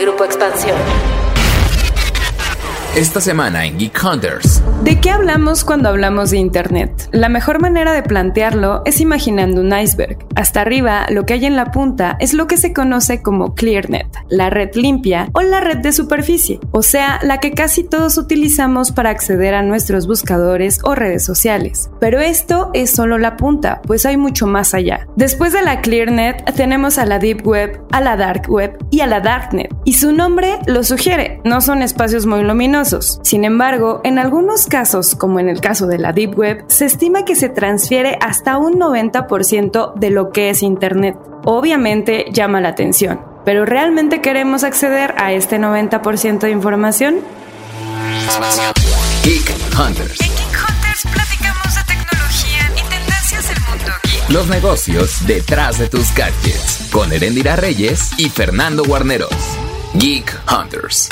Grupo Expansión. Esta semana en Geek Hunters. ¿De qué hablamos cuando hablamos de Internet? La mejor manera de plantearlo es imaginando un iceberg. Hasta arriba, lo que hay en la punta es lo que se conoce como ClearNet, la red limpia o la red de superficie, o sea, la que casi todos utilizamos para acceder a nuestros buscadores o redes sociales. Pero esto es solo la punta, pues hay mucho más allá. Después de la ClearNet tenemos a la Deep Web, a la Dark Web y a la Darknet. Y su nombre lo sugiere, no son espacios muy luminosos sin embargo, en algunos casos, como en el caso de la Deep Web, se estima que se transfiere hasta un 90% de lo que es Internet. Obviamente llama la atención, pero ¿realmente queremos acceder a este 90% de información? Geek Hunters. En Geek Hunters platicamos de tecnología y tendencias del mundo geek. Los negocios detrás de tus gadgets. Con Erendira Reyes y Fernando Guarneros. Geek Hunters.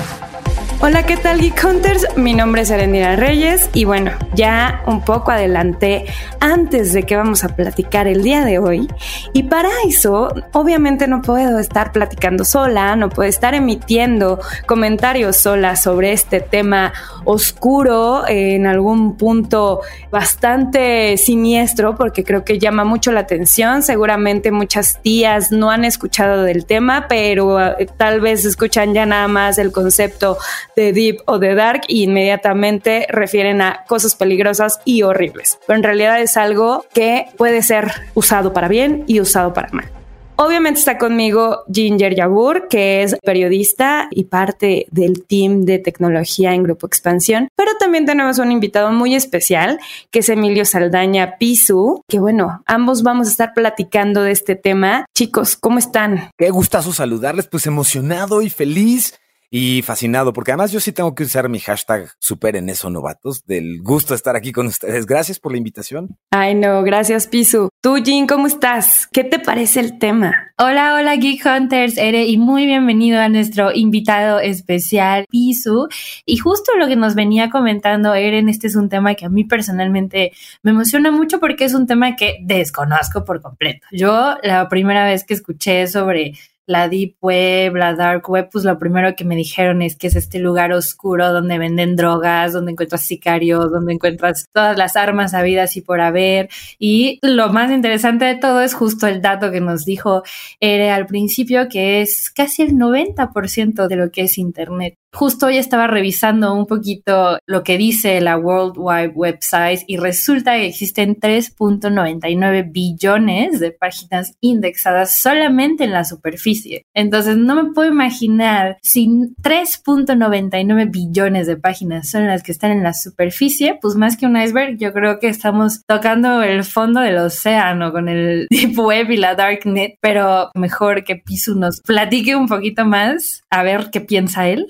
Hola, ¿qué tal Geek Hunters? Mi nombre es Arendira Reyes y bueno, ya un poco adelanté antes de que vamos a platicar el día de hoy y para eso obviamente no puedo estar platicando sola, no puedo estar emitiendo comentarios sola sobre este tema oscuro en algún punto bastante siniestro porque creo que llama mucho la atención, seguramente muchas tías no han escuchado del tema, pero eh, tal vez escuchan ya nada más el concepto de deep o de dark y inmediatamente refieren a cosas peligrosas y horribles. Pero en realidad es algo que puede ser usado para bien y usado para mal. Obviamente está conmigo Ginger Yabur, que es periodista y parte del team de tecnología en Grupo Expansión. Pero también tenemos un invitado muy especial, que es Emilio Saldaña Pisu, que bueno, ambos vamos a estar platicando de este tema. Chicos, ¿cómo están? Qué gustazo saludarles, pues emocionado y feliz y fascinado, porque además yo sí tengo que usar mi hashtag superen eso novatos, del gusto de estar aquí con ustedes. Gracias por la invitación. Ay, no, gracias, Pisu. Tú, Jean, ¿cómo estás? ¿Qué te parece el tema? Hola, hola, Geek Hunters, Ere, y muy bienvenido a nuestro invitado especial, Pisu. Y justo lo que nos venía comentando Eren, este es un tema que a mí personalmente me emociona mucho porque es un tema que desconozco por completo. Yo la primera vez que escuché sobre la Deep Web, la Dark Web, pues lo primero que me dijeron es que es este lugar oscuro donde venden drogas, donde encuentras sicarios, donde encuentras todas las armas habidas y por haber. Y lo más interesante de todo es justo el dato que nos dijo Ere al principio, que es casi el 90% de lo que es Internet. Justo hoy estaba revisando un poquito lo que dice la World Wide Website y resulta que existen 3.99 billones de páginas indexadas solamente en la superficie. Entonces no me puedo imaginar si 3.99 billones de páginas son las que están en la superficie, pues más que un iceberg, yo creo que estamos tocando el fondo del océano con el Deep Web y la Darknet, pero mejor que Pisu nos platique un poquito más a ver qué piensa él.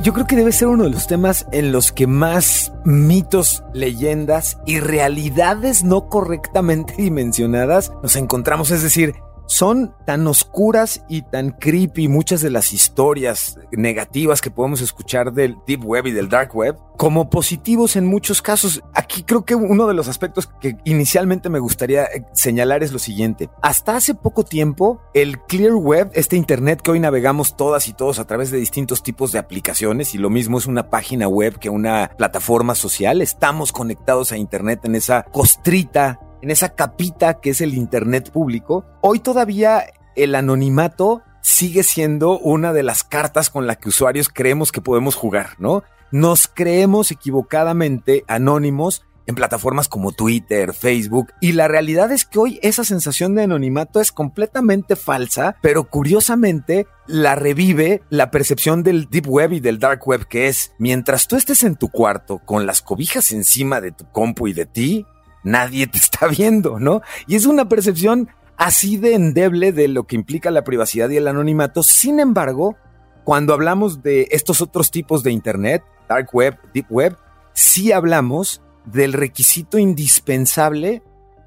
Yo creo que debe ser uno de los temas en los que más mitos, leyendas y realidades no correctamente dimensionadas nos encontramos. Es decir, son tan oscuras y tan creepy muchas de las historias negativas que podemos escuchar del Deep Web y del Dark Web como positivos en muchos casos. Aquí creo que uno de los aspectos que inicialmente me gustaría eh, señalar es lo siguiente. Hasta hace poco tiempo, el Clear Web, este Internet que hoy navegamos todas y todos a través de distintos tipos de aplicaciones y lo mismo es una página web que una plataforma social, estamos conectados a Internet en esa costrita en esa capita que es el Internet público, hoy todavía el anonimato sigue siendo una de las cartas con la que usuarios creemos que podemos jugar, ¿no? Nos creemos equivocadamente anónimos en plataformas como Twitter, Facebook, y la realidad es que hoy esa sensación de anonimato es completamente falsa, pero curiosamente la revive la percepción del Deep Web y del Dark Web, que es, mientras tú estés en tu cuarto con las cobijas encima de tu compu y de ti, nadie te está viendo, ¿no? Y es una percepción así de endeble de lo que implica la privacidad y el anonimato. Sin embargo, cuando hablamos de estos otros tipos de Internet, Dark Web, Deep Web, sí hablamos del requisito indispensable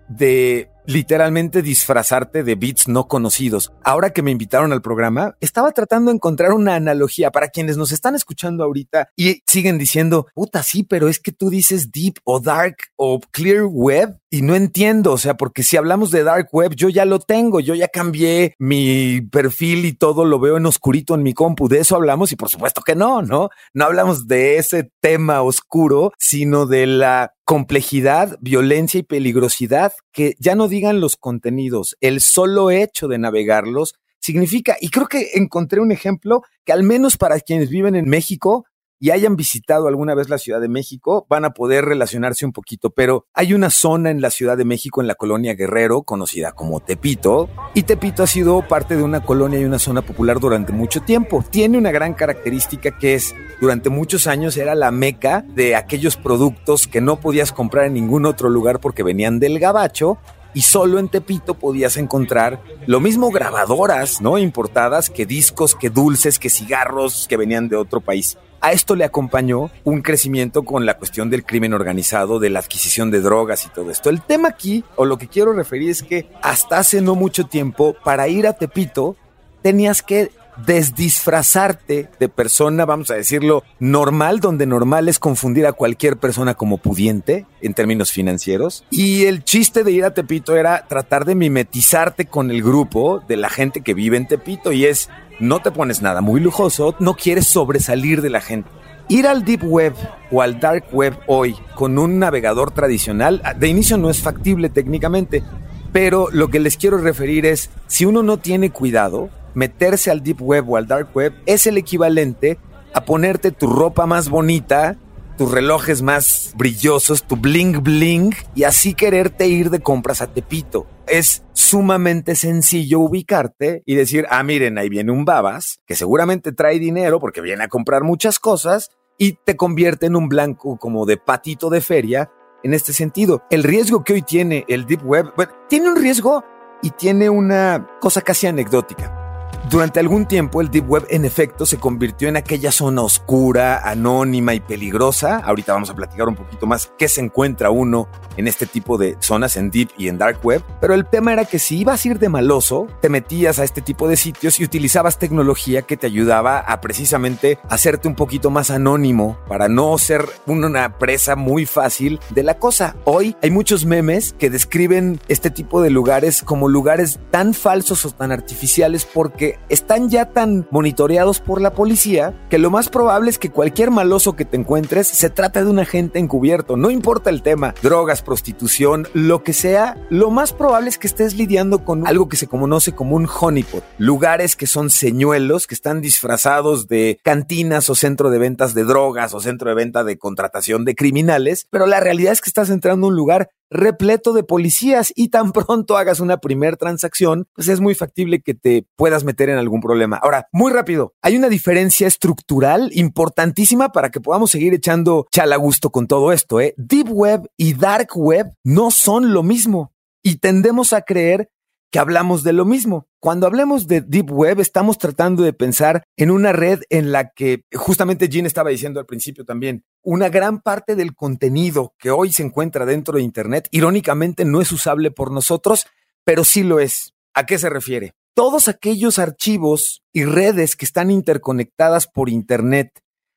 de literalmente disfrazarte de bits no conocidos. Ahora que me invitaron al programa, estaba tratando de encontrar una analogía para quienes nos están escuchando ahorita y siguen diciendo, puta, sí, pero es que tú dices deep o dark o clear web y no entiendo, o sea, porque si hablamos de dark web, yo ya lo tengo, yo ya cambié mi perfil y todo lo veo en oscurito en mi compu, de eso hablamos y por supuesto que no, ¿no? No hablamos de ese tema oscuro, sino de la complejidad, violencia y peligrosidad que ya no digan los contenidos, el solo hecho de navegarlos significa, y creo que encontré un ejemplo que al menos para quienes viven en México y hayan visitado alguna vez la Ciudad de México, van a poder relacionarse un poquito, pero hay una zona en la Ciudad de México, en la colonia Guerrero, conocida como Tepito, y Tepito ha sido parte de una colonia y una zona popular durante mucho tiempo. Tiene una gran característica que es, durante muchos años era la meca de aquellos productos que no podías comprar en ningún otro lugar porque venían del gabacho y solo en Tepito podías encontrar lo mismo grabadoras, ¿no? Importadas que discos, que dulces, que cigarros que venían de otro país. A esto le acompañó un crecimiento con la cuestión del crimen organizado, de la adquisición de drogas y todo esto. El tema aquí, o lo que quiero referir es que hasta hace no mucho tiempo, para ir a Tepito, tenías que desdisfrazarte de persona, vamos a decirlo, normal, donde normal es confundir a cualquier persona como pudiente en términos financieros. Y el chiste de ir a Tepito era tratar de mimetizarte con el grupo de la gente que vive en Tepito y es, no te pones nada muy lujoso, no quieres sobresalir de la gente. Ir al Deep Web o al Dark Web hoy con un navegador tradicional, de inicio no es factible técnicamente, pero lo que les quiero referir es, si uno no tiene cuidado, meterse al deep web o al dark web es el equivalente a ponerte tu ropa más bonita, tus relojes más brillosos, tu bling bling y así quererte ir de compras a Tepito. Es sumamente sencillo ubicarte y decir, ah, miren, ahí viene un babas que seguramente trae dinero porque viene a comprar muchas cosas y te convierte en un blanco como de patito de feria en este sentido. El riesgo que hoy tiene el Deep Web, tiene un riesgo y tiene una cosa casi anecdótica. Durante algún tiempo el Deep Web en efecto se convirtió en aquella zona oscura, anónima y peligrosa. Ahorita vamos a platicar un poquito más qué se encuentra uno en este tipo de zonas en Deep y en Dark Web. Pero el tema era que si ibas a ir de maloso, te metías a este tipo de sitios y utilizabas tecnología que te ayudaba a precisamente hacerte un poquito más anónimo para no ser una presa muy fácil de la cosa. Hoy hay muchos memes que describen este tipo de lugares como lugares tan falsos o tan artificiales porque están ya tan monitoreados por la policía que lo más probable es que cualquier maloso que te encuentres se trate de un agente encubierto. No importa el tema, drogas, prostitución, lo que sea, lo más probable es que estés lidiando con algo que se conoce como un honeypot. Lugares que son señuelos, que están disfrazados de cantinas o centro de ventas de drogas o centro de venta de contratación de criminales, pero la realidad es que estás entrando a un lugar repleto de policías y tan pronto hagas una primer transacción, pues es muy factible que te puedas meter en algún problema. Ahora, muy rápido, hay una diferencia estructural importantísima para que podamos seguir echando gusto con todo esto. ¿eh? Deep Web y Dark Web no son lo mismo y tendemos a creer que hablamos de lo mismo. Cuando hablemos de Deep Web, estamos tratando de pensar en una red en la que, justamente Jean estaba diciendo al principio también, una gran parte del contenido que hoy se encuentra dentro de Internet, irónicamente, no es usable por nosotros, pero sí lo es. ¿A qué se refiere? Todos aquellos archivos y redes que están interconectadas por Internet,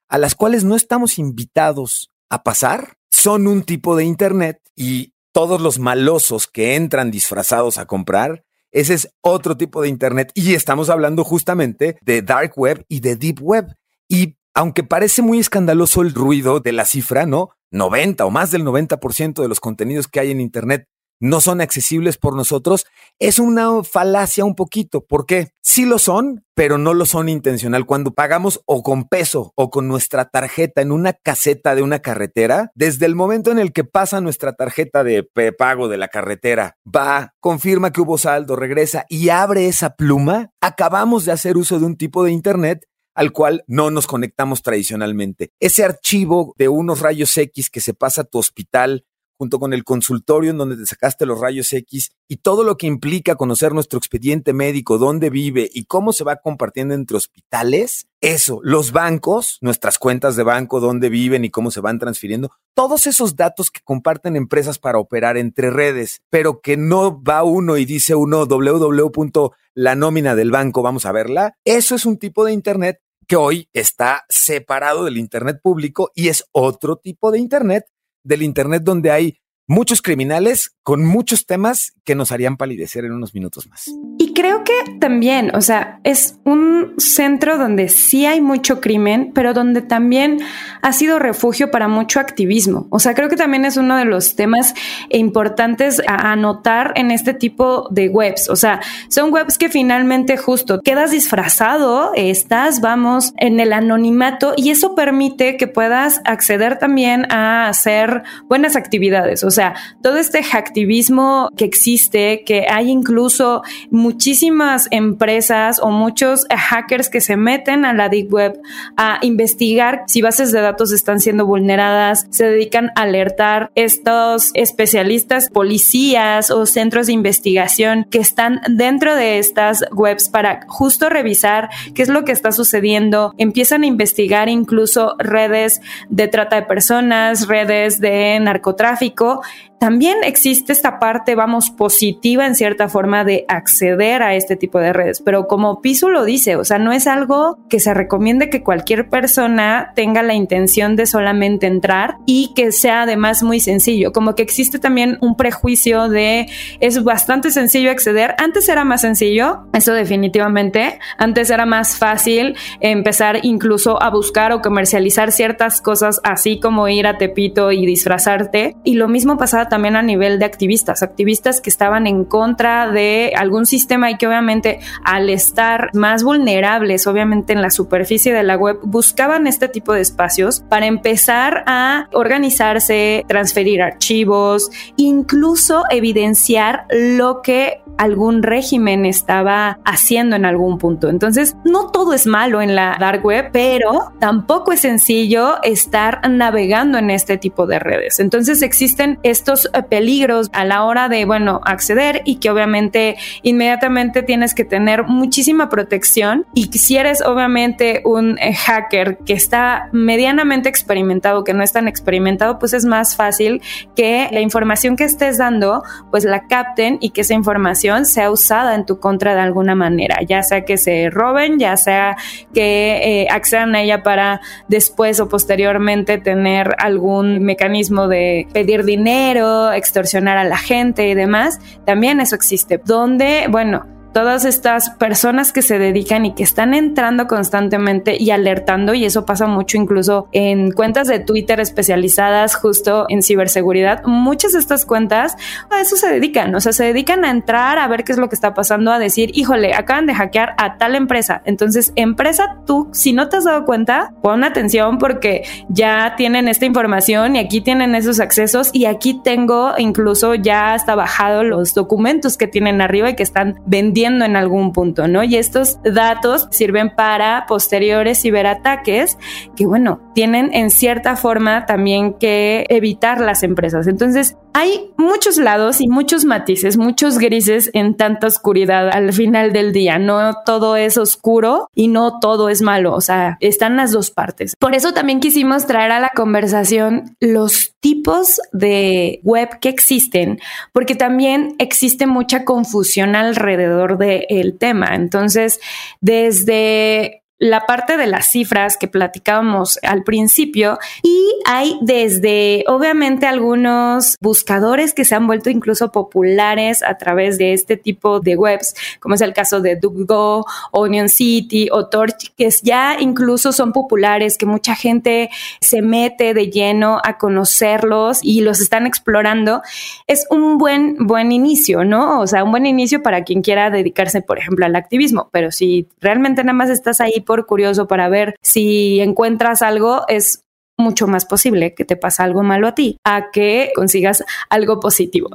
a las cuales no estamos invitados a pasar, son un tipo de Internet y todos los malosos que entran disfrazados a comprar, ese es otro tipo de Internet y estamos hablando justamente de Dark Web y de Deep Web. Y aunque parece muy escandaloso el ruido de la cifra, ¿no? 90 o más del 90% de los contenidos que hay en Internet no son accesibles por nosotros, es una falacia un poquito. ¿Por qué? Sí lo son, pero no lo son intencional. Cuando pagamos o con peso o con nuestra tarjeta en una caseta de una carretera, desde el momento en el que pasa nuestra tarjeta de pago de la carretera, va, confirma que hubo saldo, regresa y abre esa pluma, acabamos de hacer uso de un tipo de Internet al cual no nos conectamos tradicionalmente. Ese archivo de unos rayos X que se pasa a tu hospital junto con el consultorio en donde te sacaste los rayos X y todo lo que implica conocer nuestro expediente médico, dónde vive y cómo se va compartiendo entre hospitales, eso, los bancos, nuestras cuentas de banco, dónde viven y cómo se van transfiriendo, todos esos datos que comparten empresas para operar entre redes, pero que no va uno y dice uno www. la nómina del banco, vamos a verla, eso es un tipo de Internet que hoy está separado del Internet público y es otro tipo de Internet del Internet donde hay muchos criminales con muchos temas que nos harían palidecer en unos minutos más. Y creo que también, o sea, es un centro donde sí hay mucho crimen, pero donde también ha sido refugio para mucho activismo. O sea, creo que también es uno de los temas importantes a anotar en este tipo de webs. O sea, son webs que finalmente justo quedas disfrazado, estás, vamos, en el anonimato y eso permite que puedas acceder también a hacer buenas actividades. O sea, todo este activismo que existe, que hay incluso muchísimas empresas o muchos hackers que se meten a la Deep Web a investigar si bases de datos están siendo vulneradas, se dedican a alertar estos especialistas, policías o centros de investigación que están dentro de estas webs para justo revisar qué es lo que está sucediendo, empiezan a investigar incluso redes de trata de personas, redes de narcotráfico también existe esta parte, vamos, positiva en cierta forma de acceder a este tipo de redes, pero como Piso lo dice, o sea, no es algo que se recomiende que cualquier persona tenga la intención de solamente entrar y que sea además muy sencillo, como que existe también un prejuicio de es bastante sencillo acceder, antes era más sencillo, eso definitivamente, antes era más fácil empezar incluso a buscar o comercializar ciertas cosas así como ir a Tepito y disfrazarte. Y lo mismo pasaba también a nivel de activistas, activistas que estaban en contra de algún sistema y que obviamente al estar más vulnerables, obviamente en la superficie de la web, buscaban este tipo de espacios para empezar a organizarse, transferir archivos, incluso evidenciar lo que algún régimen estaba haciendo en algún punto. Entonces, no todo es malo en la dark web, pero tampoco es sencillo estar navegando en este tipo de redes. Entonces, existen estos eh, peligros a la hora de, bueno, acceder y que obviamente inmediatamente tienes que tener muchísima protección. Y si eres obviamente un eh, hacker que está medianamente experimentado, que no es tan experimentado, pues es más fácil que la información que estés dando, pues la capten y que esa información sea usada en tu contra de alguna manera, ya sea que se roben, ya sea que eh, accedan a ella para después o posteriormente tener algún mecanismo de pedir dinero, extorsionar a la gente y demás, también eso existe. Donde, bueno, todas estas personas que se dedican y que están entrando constantemente y alertando, y eso pasa mucho incluso en cuentas de Twitter especializadas justo en ciberseguridad, muchas de estas cuentas a eso se dedican, o sea, se dedican a entrar a ver qué es lo que está pasando, a decir, híjole, acaban de hackear a tal empresa. Entonces, empresa, tú, si no te has dado cuenta, pon atención porque ya tienen esta información y aquí tienen esos accesos y aquí tengo incluso ya hasta bajado los documentos que tienen arriba y que están vendiendo en algún punto, ¿no? Y estos datos sirven para posteriores ciberataques que, bueno, tienen en cierta forma también que evitar las empresas. Entonces, hay muchos lados y muchos matices, muchos grises en tanta oscuridad al final del día. No todo es oscuro y no todo es malo. O sea, están las dos partes. Por eso también quisimos traer a la conversación los tipos de web que existen, porque también existe mucha confusión alrededor del tema. Entonces, desde la parte de las cifras que platicábamos al principio y hay desde obviamente algunos buscadores que se han vuelto incluso populares a través de este tipo de webs, como es el caso de DuckDuckGo, Onion City o Torch, que ya incluso son populares, que mucha gente se mete de lleno a conocerlos y los están explorando. Es un buen buen inicio, ¿no? O sea, un buen inicio para quien quiera dedicarse, por ejemplo, al activismo, pero si realmente nada más estás ahí por curioso para ver si encuentras algo, es mucho más posible que te pase algo malo a ti a que consigas algo positivo.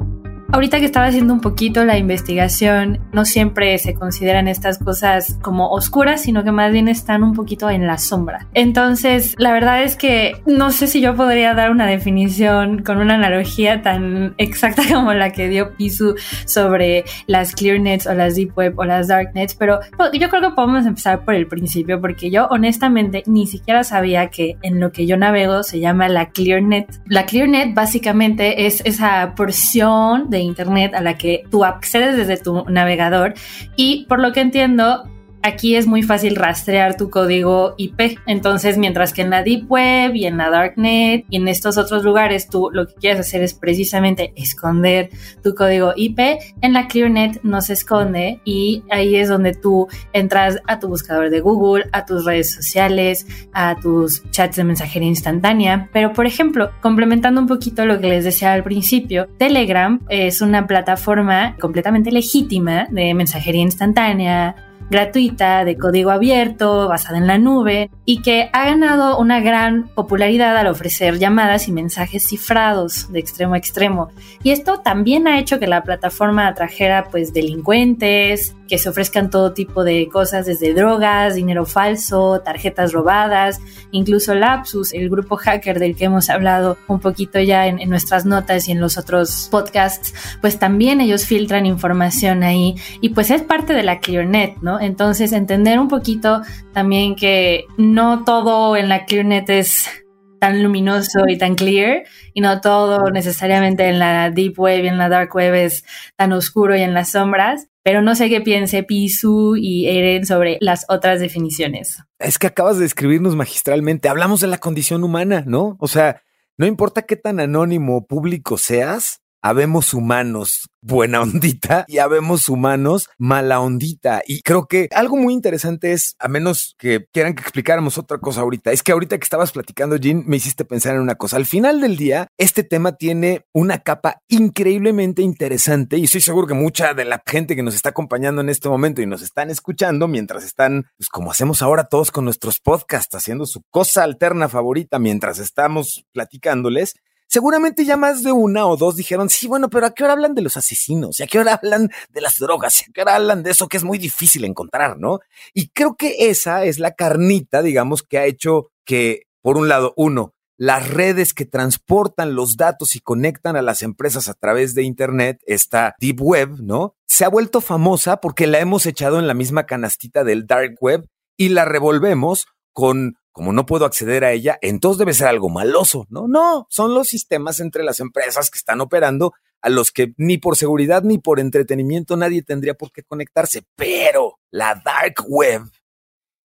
Ahorita que estaba haciendo un poquito la investigación, no siempre se consideran estas cosas como oscuras, sino que más bien están un poquito en la sombra. Entonces, la verdad es que no sé si yo podría dar una definición con una analogía tan exacta como la que dio Pisu sobre las clear nets o las deep web o las dark nets, pero yo creo que podemos empezar por el principio porque yo honestamente ni siquiera sabía que en lo que yo navego se llama la clear net. La clear net básicamente es esa porción de Internet a la que tú accedes desde tu navegador y por lo que entiendo aquí es muy fácil rastrear tu código IP. Entonces, mientras que en la Deep Web y en la Darknet y en estos otros lugares tú lo que quieres hacer es precisamente esconder tu código IP, en la ClearNet no se esconde y ahí es donde tú entras a tu buscador de Google, a tus redes sociales, a tus chats de mensajería instantánea. Pero, por ejemplo, complementando un poquito lo que les decía al principio, Telegram es una plataforma completamente legítima de mensajería instantánea, gratuita, de código abierto, basada en la nube, y que ha ganado una gran popularidad al ofrecer llamadas y mensajes cifrados de extremo a extremo. Y esto también ha hecho que la plataforma atrajera pues delincuentes, que se ofrezcan todo tipo de cosas, desde drogas, dinero falso, tarjetas robadas, incluso Lapsus, el grupo hacker del que hemos hablado un poquito ya en, nuestras notas y en los otros podcasts, pues también ellos filtran información ahí y pues es parte de la ClearNet, ¿no? Entonces entender un poquito también que no todo en la ClearNet es tan luminoso y tan clear y no todo necesariamente en la deep web y en la dark web es tan oscuro y en las sombras pero no sé qué piense Pisu y Eren sobre las otras definiciones. Es que acabas de escribirnos magistralmente. Hablamos de la condición humana, ¿no? O sea, no importa qué tan anónimo o público seas, habemos humanos buena ondita y habemos humanos mala ondita. Y creo que algo muy interesante es, a menos que quieran que explicáramos otra cosa ahorita, es que ahorita que estabas platicando, Jean, me hiciste pensar en una cosa. Al final del día, este tema tiene una capa increíblemente interesante y estoy seguro que mucha de la gente que nos está acompañando en este momento y nos están escuchando mientras están, pues como hacemos ahora todos con nuestros podcasts, haciendo su cosa alterna favorita mientras estamos platicándoles, seguramente ya más de una o dos dijeron, sí, bueno, pero ¿a qué hora hablan de los asesinos? ¿Y a qué hora hablan de las drogas? ¿Y a qué hora hablan de eso que es muy difícil encontrar, no? Y creo que esa es la carnita, digamos, que ha hecho que, por un lado, uno, las redes que transportan los datos y conectan a las empresas a través de Internet, esta Deep Web, ¿no? Se ha vuelto famosa porque la hemos echado en la misma canastita del Dark Web y la revolvemos con como no puedo acceder a ella, entonces debe ser algo maloso. No, no, son los sistemas entre las empresas que están operando a los que ni por seguridad ni por entretenimiento nadie tendría por qué conectarse. Pero la dark web,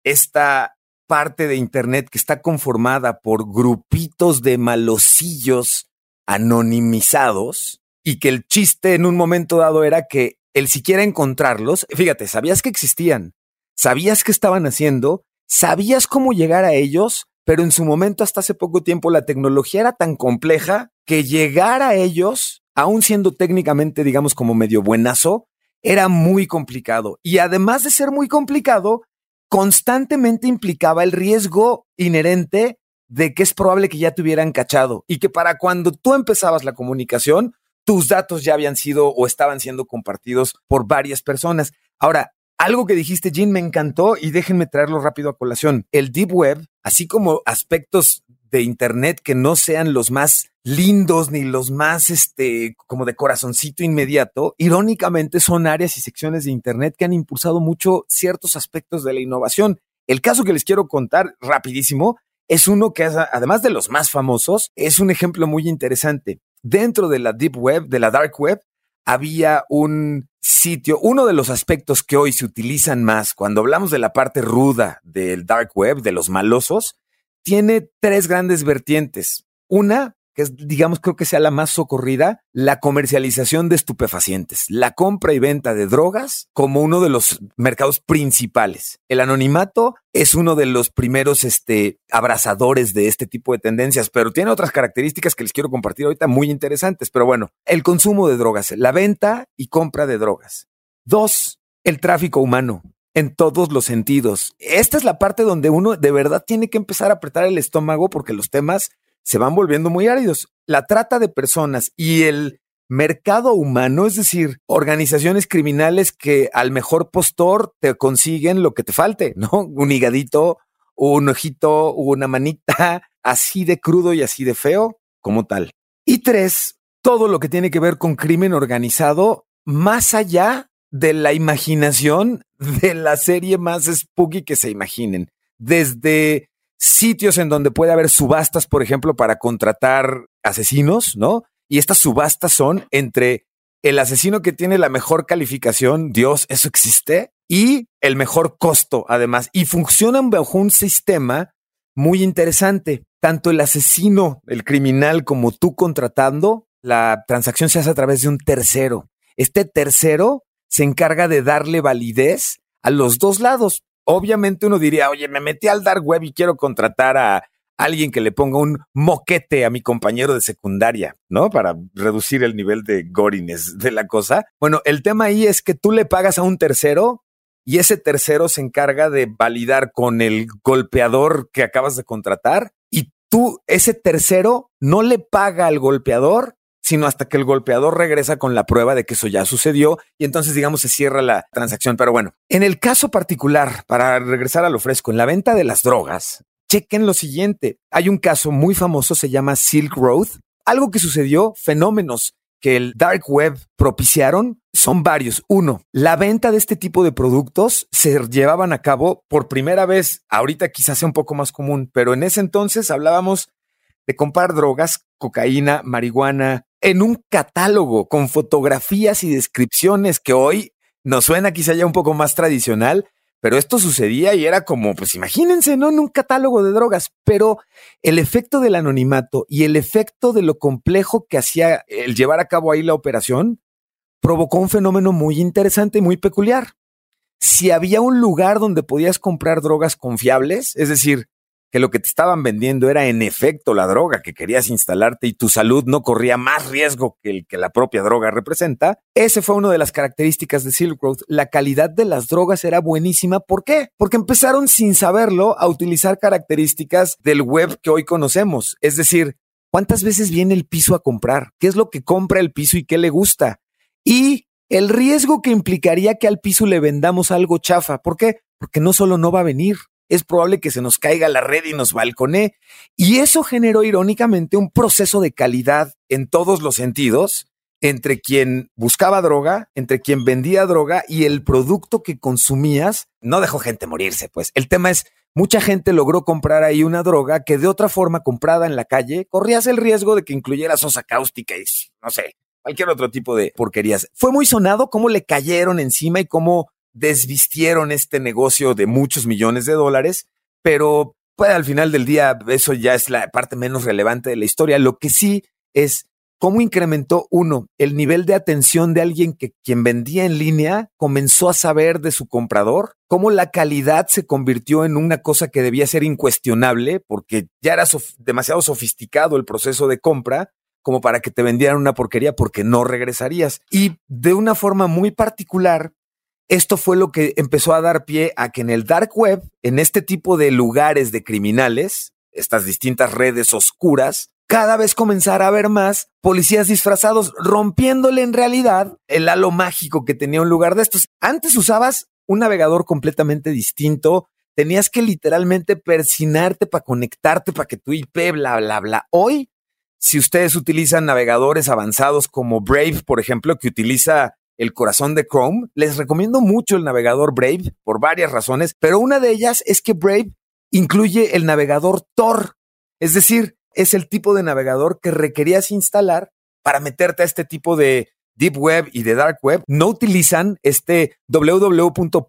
esta parte de Internet que está conformada por grupitos de malosillos anonimizados y que el chiste en un momento dado era que el siquiera encontrarlos, fíjate, sabías que existían, sabías que estaban haciendo sabías cómo llegar a ellos, pero en su momento hasta hace poco tiempo la tecnología era tan compleja que llegar a ellos, aún siendo técnicamente, digamos, como medio buenazo, era muy complicado. Y además de ser muy complicado, constantemente implicaba el riesgo inherente de que es probable que ya te hubieran cachado y que para cuando tú empezabas la comunicación, tus datos ya habían sido o estaban siendo compartidos por varias personas. Ahora, algo que dijiste, Jean, me encantó y déjenme traerlo rápido a colación. El Deep Web, así como aspectos de Internet que no sean los más lindos ni los más, este, como de corazoncito inmediato, irónicamente son áreas y secciones de Internet que han impulsado mucho ciertos aspectos de la innovación. El caso que les quiero contar rapidísimo es uno que, además de los más famosos, es un ejemplo muy interesante. Dentro de la Deep Web, de la Dark Web, había un sitio, uno de los aspectos que hoy se utilizan más cuando hablamos de la parte ruda del dark web, de los malosos, tiene tres grandes vertientes. Una que es, digamos, creo que sea la más socorrida, la comercialización de estupefacientes, la compra y venta de drogas como uno de los mercados principales. El anonimato es uno de los primeros este, abrazadores de este tipo de tendencias, pero tiene otras características que les quiero compartir ahorita muy interesantes. Pero bueno, el consumo de drogas, la venta y compra de drogas. Dos, el tráfico humano en todos los sentidos. Esta es la parte donde uno de verdad tiene que empezar a apretar el estómago porque los temas se van volviendo muy áridos. La trata de personas y el mercado humano, es decir, organizaciones criminales que al mejor postor te consiguen lo que te falte, ¿no? Un higadito, un ojito, una manita, así de crudo y así de feo, como tal. Y tres, todo lo que tiene que ver con crimen organizado, más allá de la imaginación de la serie más spooky que se imaginen. Desde sitios en donde puede haber subastas, por ejemplo, para contratar asesinos, ¿no? Y estas subastas son entre el asesino que tiene la mejor calificación, Dios, ¿eso existe? y el mejor costo, además. Y funcionan bajo un sistema muy interesante. Tanto el asesino, el criminal, como tú contratando, la transacción se hace a través de un tercero. Este tercero se encarga de darle validez a los dos lados. Obviamente uno diría, oye, me metí al dark web y quiero contratar a alguien que le ponga un moquete a mi compañero de secundaria, ¿no? Para reducir el nivel de gorines de la cosa. Bueno, el tema ahí es que tú le pagas a un tercero y ese tercero se encarga de validar con el golpeador que acabas de contratar y tú, ese tercero, no le paga al golpeador sino hasta que el golpeador regresa con la prueba de que eso ya sucedió y entonces, digamos, se cierra la transacción. Pero bueno, en el caso particular, para regresar a lo fresco, en la venta de las drogas, chequen lo siguiente. Hay un caso muy famoso, se llama Silk Road. Algo que sucedió, fenómenos que el dark web propiciaron son varios. Uno, la venta de este tipo de productos se llevaban a cabo por primera vez. Ahorita quizás sea un poco más común, pero en ese entonces hablábamos de comprar drogas, cocaína, marihuana, en un catálogo con fotografías y descripciones que hoy nos suena quizá ya un poco más tradicional, pero esto sucedía y era como, pues imagínense, ¿no? En un catálogo de drogas, pero el efecto del anonimato y el efecto de lo complejo que hacía el llevar a cabo ahí la operación provocó un fenómeno muy interesante y muy peculiar. Si había un lugar donde podías comprar drogas confiables, es decir, que lo que te estaban vendiendo era en efecto la droga que querías instalarte y tu salud no corría más riesgo que el que la propia droga representa, ese fue una de las características de Silk Road. La calidad de las drogas era buenísima. ¿Por qué? Porque empezaron sin saberlo a utilizar características del web que hoy conocemos. Es decir, ¿cuántas veces viene el piso a comprar? ¿Qué es lo que compra el piso y qué le gusta? Y el riesgo que implicaría que al piso le vendamos algo chafa. ¿Por qué? Porque no solo no va a venir, es probable que se nos caiga la red y nos balcone. Y eso generó irónicamente un proceso de calidad en todos los sentidos entre quien buscaba droga, entre quien vendía droga y el producto que consumías no dejó gente morirse. Pues el tema es, mucha gente logró comprar ahí una droga que de otra forma comprada en la calle corrías el riesgo de que incluyera sosa cáustica y no sé, cualquier otro tipo de porquerías. Fue muy sonado cómo le cayeron encima y cómo desvistieron este negocio de muchos millones de dólares, pero pues, al final del día eso ya es la parte menos relevante de la historia. Lo que sí es cómo incrementó uno el nivel de atención de alguien que quien vendía en línea comenzó a saber de su comprador, cómo la calidad se convirtió en una cosa que debía ser incuestionable porque ya era demasiado sofisticado el proceso de compra como para que te vendieran una porquería porque no regresarías. Y de una forma muy particular, esto fue lo que empezó a dar pie a que en el dark web, en este tipo de lugares de criminales, estas distintas redes oscuras, cada vez comenzara a haber más policías disfrazados, rompiéndole en realidad el halo mágico que tenía un lugar de estos. Antes usabas un navegador completamente distinto, tenías que literalmente persinarte para conectarte, para que tu IP, bla, bla, bla. Hoy, si ustedes utilizan navegadores avanzados como Brave, por ejemplo, que utiliza el corazón de Chrome, les recomiendo mucho el navegador Brave por varias razones, pero una de ellas es que Brave incluye el navegador Tor, es decir, es el tipo de navegador que requerías instalar para meterte a este tipo de deep web y de dark web. No utilizan este www.pisu.mx,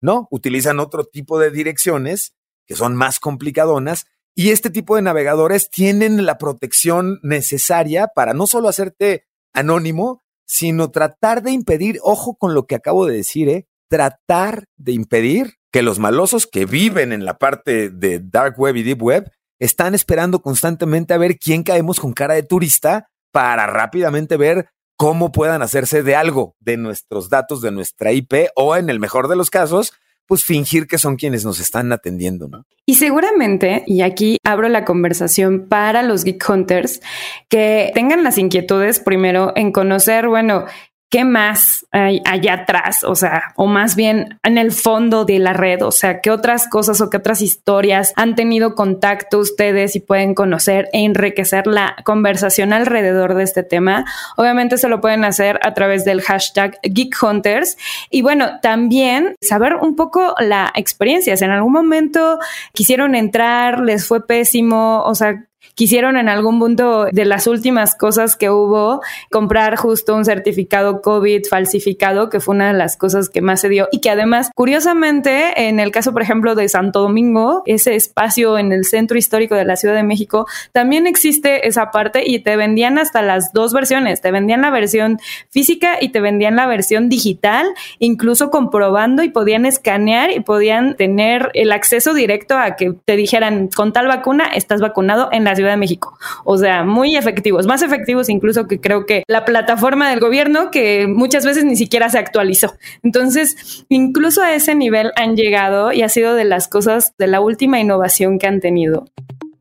no, utilizan otro tipo de direcciones que son más complicadonas y este tipo de navegadores tienen la protección necesaria para no solo hacerte anónimo, sino tratar de impedir, ojo con lo que acabo de decir, ¿eh? tratar de impedir que los malosos que viven en la parte de dark web y deep web están esperando constantemente a ver quién caemos con cara de turista para rápidamente ver cómo puedan hacerse de algo de nuestros datos, de nuestra IP o en el mejor de los casos, pues fingir que son quienes nos están atendiendo, ¿no? Y seguramente, y aquí abro la conversación para los Geek Hunters, que tengan las inquietudes primero en conocer, bueno, ¿qué más hay allá atrás? O sea, o más bien en el fondo de la red, o sea, ¿qué otras cosas o qué otras historias han tenido contacto ustedes y pueden conocer e enriquecer la conversación alrededor de este tema? Obviamente se lo pueden hacer a través del hashtag Geek Hunters y bueno, también saber un poco la experiencia. Si en algún momento quisieron entrar, les fue pésimo, o sea, quisieron en algún punto de las últimas cosas que hubo comprar justo un certificado COVID falsificado, que fue una de las cosas que más se dio. Y que además, curiosamente, en el caso, por ejemplo, de Santo Domingo, ese espacio en el centro histórico de la Ciudad de México, también existe esa parte y te vendían hasta las dos versiones, te vendían la versión física y te vendían la versión digital, incluso comprobando y podían escanear y podían tener el acceso directo a que te dijeran con tal vacuna estás vacunado en la Ciudad de México. O sea, muy efectivos, más efectivos incluso que creo que la plataforma del gobierno que muchas veces ni siquiera se actualizó. Entonces, incluso a ese nivel han llegado y ha sido de las cosas de la última innovación que han tenido.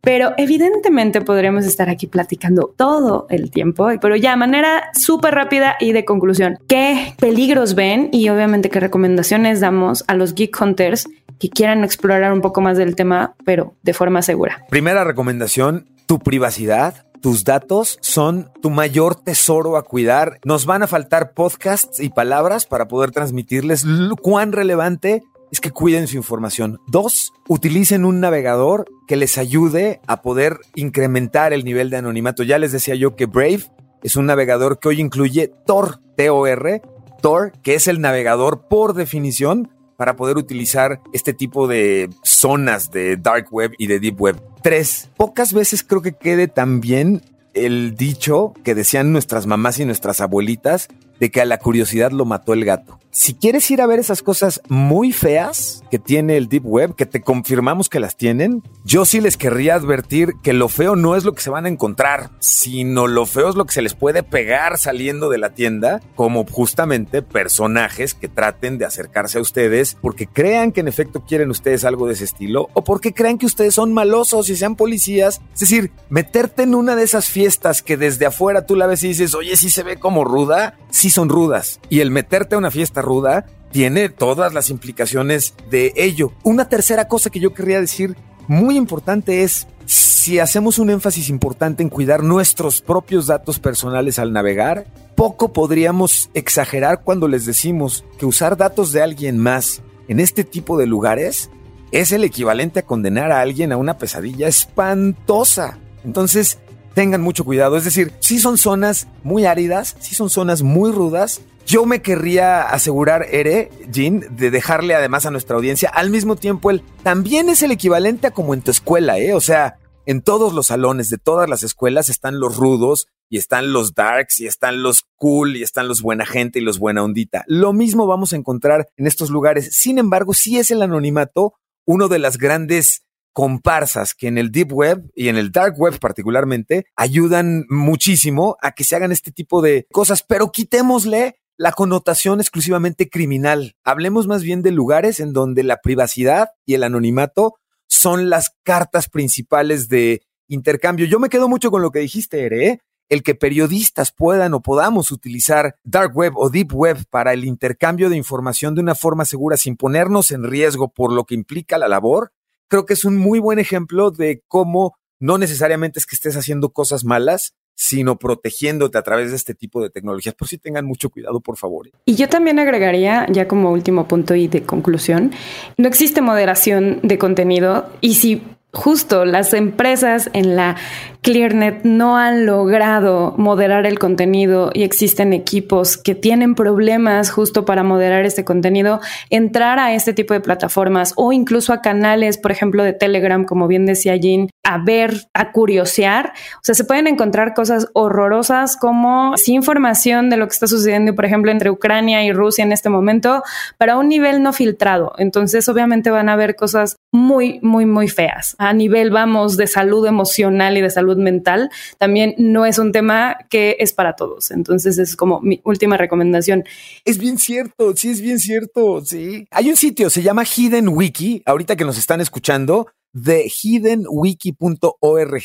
Pero evidentemente podremos estar aquí platicando todo el tiempo, pero ya manera súper rápida y de conclusión, ¿qué peligros ven y obviamente qué recomendaciones damos a los geek hunters que quieran explorar un poco más del tema, pero de forma segura? Primera recomendación, tu privacidad. Tus datos son tu mayor tesoro a cuidar. Nos van a faltar podcasts y palabras para poder transmitirles cuán relevante es que cuiden su información. Dos, utilicen un navegador que les ayude a poder incrementar el nivel de anonimato. Ya les decía yo que Brave es un navegador que hoy incluye Tor, T-O-R, Tor, que es el navegador por definición para poder utilizar este tipo de zonas de dark web y de deep web. Tres, pocas veces creo que quede también el dicho que decían nuestras mamás y nuestras abuelitas de que a la curiosidad lo mató el gato. Si quieres ir a ver esas cosas muy feas que tiene el Deep Web, que te confirmamos que las tienen, yo sí les querría advertir que lo feo no es lo que se van a encontrar, sino lo feo es lo que se les puede pegar saliendo de la tienda, como justamente personajes que traten de acercarse a ustedes porque crean que en efecto quieren ustedes algo de ese estilo o porque crean que ustedes son malosos y sean policías. Es decir, meterte en una de esas fiestas que desde afuera tú la ves y dices, oye, sí se ve como ruda, sí son rudas. Y el meterte a una fiesta ruda tiene todas las implicaciones de ello. Una tercera cosa que yo querría decir muy importante es si hacemos un énfasis importante en cuidar nuestros propios datos personales al navegar, poco podríamos exagerar cuando les decimos que usar datos de alguien más en este tipo de lugares es el equivalente a condenar a alguien a una pesadilla espantosa. Entonces, tengan mucho cuidado. Es decir, si son zonas muy áridas, si son zonas muy rudas, yo me querría asegurar, Ere, Jean, de dejarle además a nuestra audiencia al mismo tiempo el también es el equivalente a como en tu escuela, ¿eh? O sea, en todos los salones de todas las escuelas están los rudos y están los darks y están los cool y están los buena gente y los buena ondita. Lo mismo vamos a encontrar en estos lugares. Sin embargo, sí es el anonimato uno de las grandes comparsas que en el Deep Web y en el Dark Web particularmente ayudan muchísimo a que se hagan este tipo de cosas, pero quitémosle la connotación exclusivamente criminal. Hablemos más bien de lugares en donde la privacidad y el anonimato son las cartas principales de intercambio. Yo me quedo mucho con lo que dijiste, Ere, ¿eh? el que periodistas puedan o podamos utilizar dark web o deep web para el intercambio de información de una forma segura sin ponernos en riesgo por lo que implica la labor, creo que es un muy buen ejemplo de cómo no necesariamente es que estés haciendo cosas malas, sino protegiéndote a través de este tipo de tecnologías. Por si tengan mucho cuidado, por favor. Y yo también agregaría, ya como último punto y de conclusión, no existe moderación de contenido y si justo las empresas en la ClearNet no han logrado moderar el contenido y existen equipos que tienen problemas justo para moderar este contenido, entrar a este tipo de plataformas o incluso a canales, por ejemplo, de Telegram, como bien decía Jean, a ver, a curiosear. O sea, se pueden encontrar cosas horrorosas como sin información de lo que está sucediendo, por ejemplo, entre Ucrania y Rusia en este momento, para un nivel no filtrado. Entonces, obviamente van a haber cosas muy, muy, muy feas. A nivel, vamos, de salud emocional y de salud mental, también no es un tema que es para todos. Entonces es como mi última recomendación. Es bien cierto, sí, es bien cierto, sí. Hay un sitio, se llama Hidden Wiki, ahorita que nos están escuchando, de hiddenwiki.org.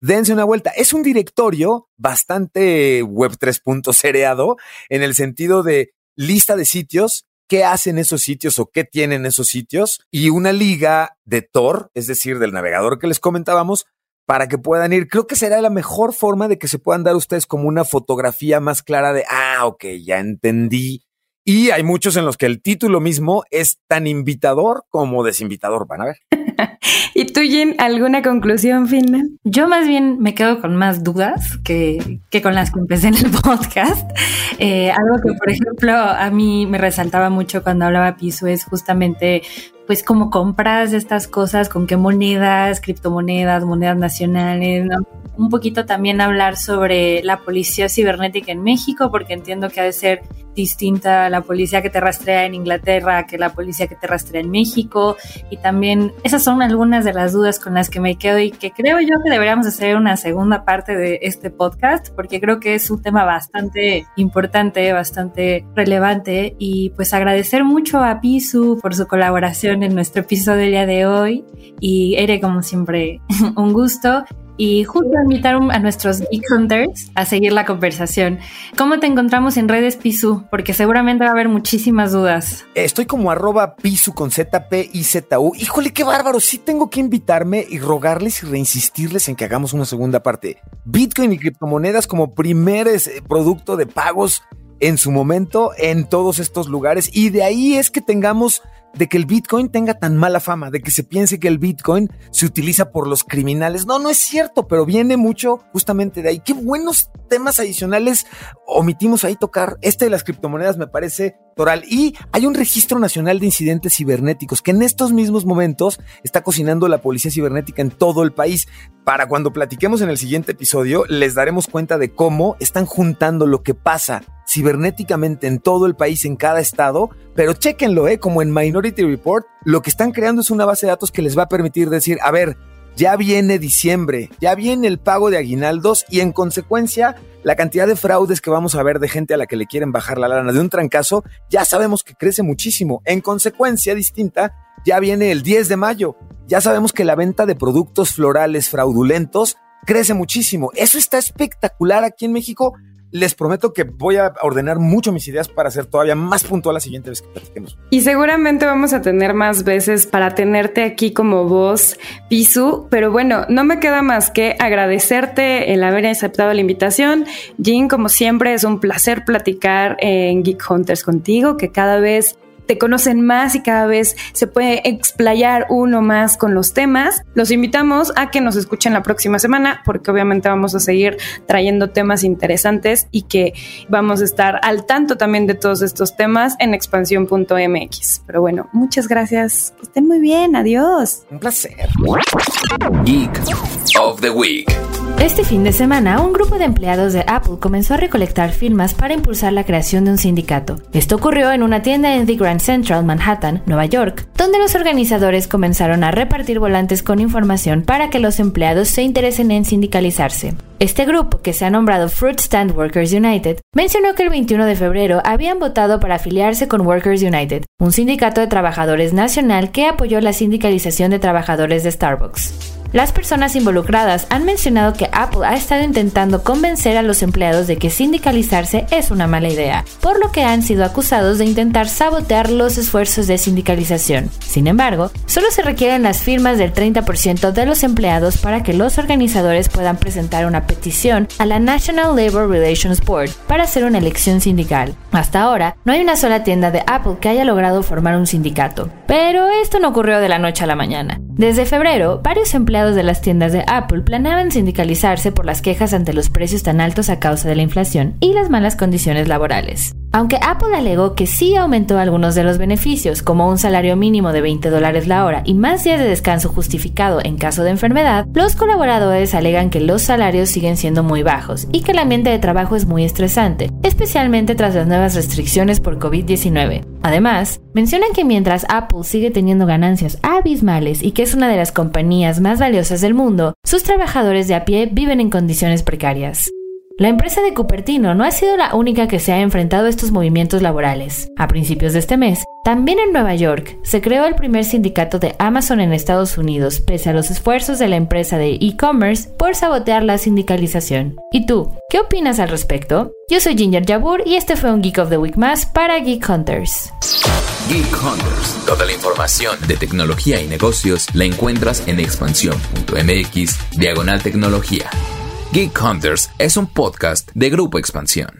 Dense una vuelta. Es un directorio bastante web 3.0 cereado en el sentido de lista de sitios qué hacen esos sitios o qué tienen esos sitios y una liga de Tor, es decir, del navegador que les comentábamos, para que puedan ir. Creo que será la mejor forma de que se puedan dar ustedes como una fotografía más clara de, ah, ok, ya entendí Y hay muchos en los que el título mismo es tan invitador como desinvitador. Van a ver. ¿Y tú, Jen, alguna conclusión final? Yo más bien me quedo con más dudas que, que con las que empecé en el podcast. Eh, algo que, por ejemplo, a mí me resaltaba mucho cuando hablaba Piso es justamente pues cómo compras estas cosas, con qué monedas, criptomonedas, monedas nacionales, ¿no? un poquito también hablar sobre la policía cibernética en México, porque entiendo que ha de ser distinta la policía que te rastrea en Inglaterra que la policía que te rastrea en México. Y también esas son algunas de las dudas con las que me quedo y que creo yo que deberíamos hacer una segunda parte de este podcast, porque creo que es un tema bastante importante, bastante relevante. Y pues agradecer mucho a Pisu por su colaboración en nuestro episodio del día de hoy. Y Ere, como siempre, un gusto y justo invitar a nuestros Geek Hunters a seguir la conversación. ¿Cómo te encontramos en redes Pisu? Porque seguramente va a haber muchísimas dudas. Estoy como arroba Pisu con Z, P, I, Z, U. Híjole, qué bárbaro. Sí tengo que invitarme y rogarles y reinsistirles en que hagamos una segunda parte. Bitcoin y criptomonedas como primer eh, producto de pagos en su momento en todos estos lugares. Y de ahí es que tengamos de que el Bitcoin tenga tan mala fama, de que se piense que el Bitcoin se utiliza por los criminales. No, no es cierto, pero viene mucho justamente de ahí. Qué buenos temas adicionales omitimos ahí tocar. Este de las criptomonedas me parece Y hay un registro nacional de incidentes cibernéticos que en estos mismos momentos está cocinando la policía cibernética en todo el país. Para cuando platiquemos en el siguiente episodio, les daremos cuenta de cómo están juntando lo que pasa cibernéticamente en todo el país, en cada estado, pero chéquenlo, ¿eh? Como en Minority Report, lo que están creando es una base de datos que les va a permitir decir, a ver, ya viene diciembre, ya viene el pago de aguinaldos y en consecuencia la cantidad de fraudes que vamos a ver de gente a la que le quieren bajar la lana de un trancazo, ya sabemos que crece muchísimo. En consecuencia distinta, ya viene el 10 de mayo, ya sabemos que la venta de productos florales fraudulentos crece muchísimo. Eso está espectacular aquí en México les prometo que voy a ordenar mucho mis ideas para ser todavía más puntual la siguiente vez que platiquemos. Y seguramente vamos a tener más veces para tenerte aquí como voz, Pisu. Pero bueno, no me queda más que agradecerte el haber aceptado la invitación. Jean, como siempre, es un placer platicar en Geek Hunters contigo, que cada vez te conocen más y cada vez se puede explayar uno más con los temas. Los invitamos a que nos escuchen la próxima semana porque obviamente vamos a seguir trayendo temas interesantes y que vamos a estar al tanto también de todos estos temas en expansión.mx. Pero bueno, muchas gracias. Que estén muy bien. Adiós. Un placer. Geek of the Week. Este fin de semana, un grupo de empleados de Apple comenzó a recolectar firmas para impulsar la creación de un sindicato. Esto ocurrió en una tienda en The Grand Central, Manhattan, Nueva York, donde los organizadores comenzaron a repartir volantes con información para que los empleados se interesen en sindicalizarse. Este grupo, que se ha nombrado Fruit Stand Workers United, mencionó que el 21 de febrero habían votado para afiliarse con Workers United, un sindicato de trabajadores nacional que apoyó la sindicalización de trabajadores de Starbucks. Las personas involucradas han mencionado que Apple ha estado intentando convencer a los empleados de que sindicalizarse es una mala idea, por lo que han sido acusados de intentar sabotear los esfuerzos de sindicalización. Sin embargo, solo se requieren las firmas del 30% de los empleados para que los organizadores puedan presentar una petición a la National Labor Relations Board para hacer una elección sindical. Hasta ahora, no hay una sola tienda de Apple que haya logrado formar un sindicato. Pero esto no ocurrió de la noche a la mañana. Desde febrero, varios empleados de las tiendas de Apple planeaban sindicalizarse por las quejas ante los precios tan altos a causa de la inflación y las malas condiciones laborales. Aunque Apple alegó que sí aumentó algunos de los beneficios, como un salario mínimo de 20 dólares la hora y más días de descanso justificado en caso de enfermedad, los colaboradores alegan que los salarios siguen siendo muy bajos y que el ambiente de trabajo es muy estresante, especialmente tras las nuevas restricciones por COVID-19. Además, mencionan que mientras Apple sigue teniendo ganancias abismales y que es una de las compañías más valiosas del mundo, sus trabajadores de a pie viven en condiciones precarias. La empresa de Cupertino no ha sido la única que se ha enfrentado a estos movimientos laborales. A principios de este mes, también en Nueva York, se creó el primer sindicato de Amazon en Estados Unidos, pese a los esfuerzos de la empresa de e-commerce por sabotear la sindicalización. ¿Y tú, qué opinas al respecto? Yo soy Ginger Jabur y este fue un Geek of the Week más para Geek Hunters. Geek Hunters. Toda la información de tecnología y negocios la encuentras en expansión.mx, diagonal tecnología. Geek Hunters es un podcast de Grupo Expansión.